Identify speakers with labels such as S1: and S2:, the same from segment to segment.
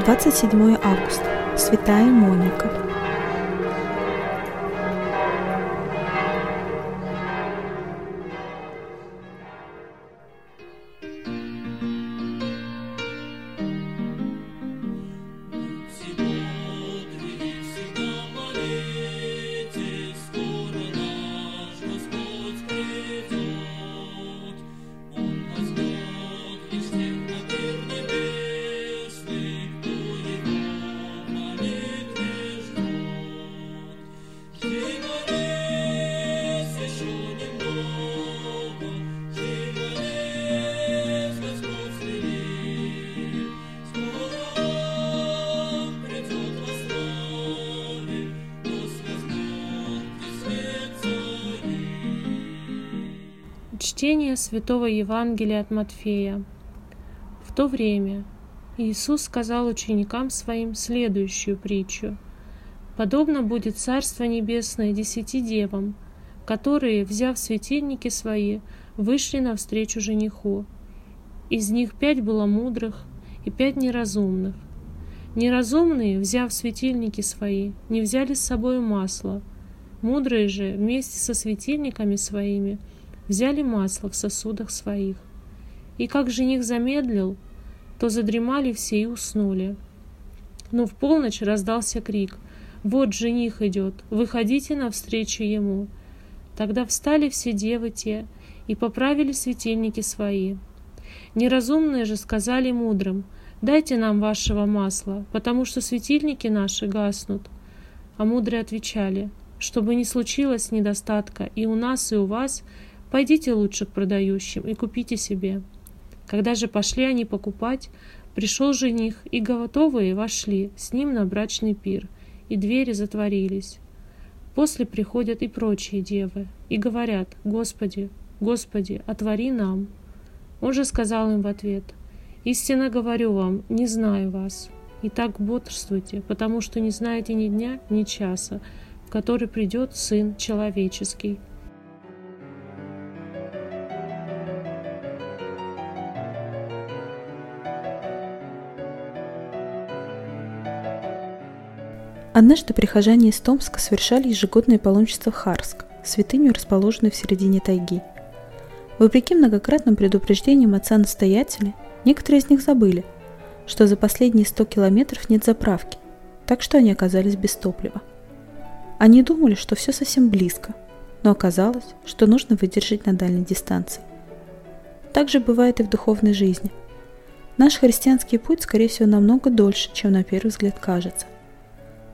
S1: 27 августа. Святая Моника.
S2: Чтение Святого Евангелия от Матфея. В то время Иисус сказал ученикам своим следующую притчу. «Подобно будет Царство Небесное десяти девам, которые, взяв светильники свои, вышли навстречу жениху. Из них пять было мудрых и пять неразумных. Неразумные, взяв светильники свои, не взяли с собой масло. Мудрые же вместе со светильниками своими – взяли масло в сосудах своих. И как жених замедлил, то задремали все и уснули. Но в полночь раздался крик «Вот жених идет, выходите навстречу ему!» Тогда встали все девы те и поправили светильники свои. Неразумные же сказали мудрым «Дайте нам вашего масла, потому что светильники наши гаснут». А мудрые отвечали «Чтобы не случилось недостатка и у нас, и у вас, Пойдите лучше к продающим и купите себе. Когда же пошли они покупать, пришел жених, и готовые вошли с ним на брачный пир, и двери затворились. После приходят и прочие девы, и говорят, «Господи, Господи, отвори нам». Он же сказал им в ответ, «Истинно говорю вам, не знаю вас. И так бодрствуйте, потому что не знаете ни дня, ни часа, в который придет Сын Человеческий».
S1: Однажды прихожане из Томска совершали ежегодное паломничество в Харск, святыню, расположенную в середине тайги. Вопреки многократным предупреждениям отца-настоятеля, некоторые из них забыли, что за последние 100 километров нет заправки, так что они оказались без топлива. Они думали, что все совсем близко, но оказалось, что нужно выдержать на дальней дистанции. Так же бывает и в духовной жизни. Наш христианский путь, скорее всего, намного дольше, чем на первый взгляд кажется.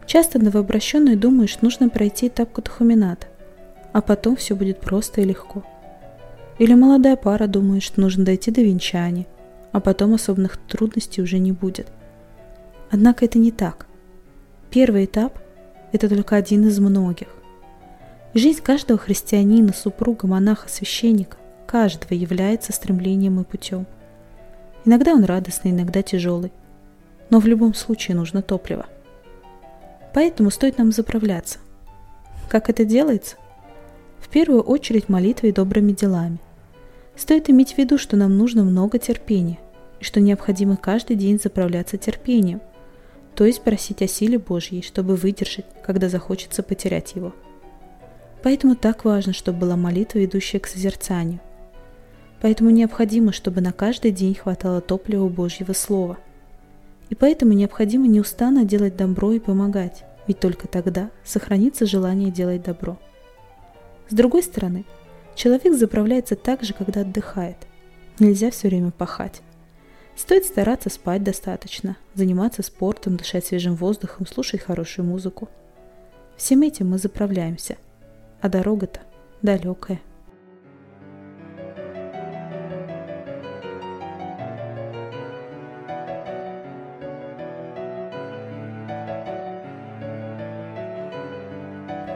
S1: Часто новообращенный думаешь, нужно пройти этап катахумината, а потом все будет просто и легко. Или молодая пара думает, что нужно дойти до венчания, а потом особенных трудностей уже не будет. Однако это не так. Первый этап – это только один из многих. Жизнь каждого христианина, супруга, монаха, священника, каждого является стремлением и путем. Иногда он радостный, иногда тяжелый. Но в любом случае нужно топливо – Поэтому стоит нам заправляться. Как это делается? В первую очередь молитвой и добрыми делами. Стоит иметь в виду, что нам нужно много терпения, и что необходимо каждый день заправляться терпением, то есть просить о силе Божьей, чтобы выдержать, когда захочется потерять его. Поэтому так важно, чтобы была молитва, ведущая к созерцанию. Поэтому необходимо, чтобы на каждый день хватало топлива Божьего Слова. И поэтому необходимо неустанно делать добро и помогать ведь только тогда сохранится желание делать добро. С другой стороны, человек заправляется так же, когда отдыхает. Нельзя все время пахать. Стоит стараться спать достаточно, заниматься спортом, дышать свежим воздухом, слушать хорошую музыку. Всем этим мы заправляемся. А дорога-то далекая.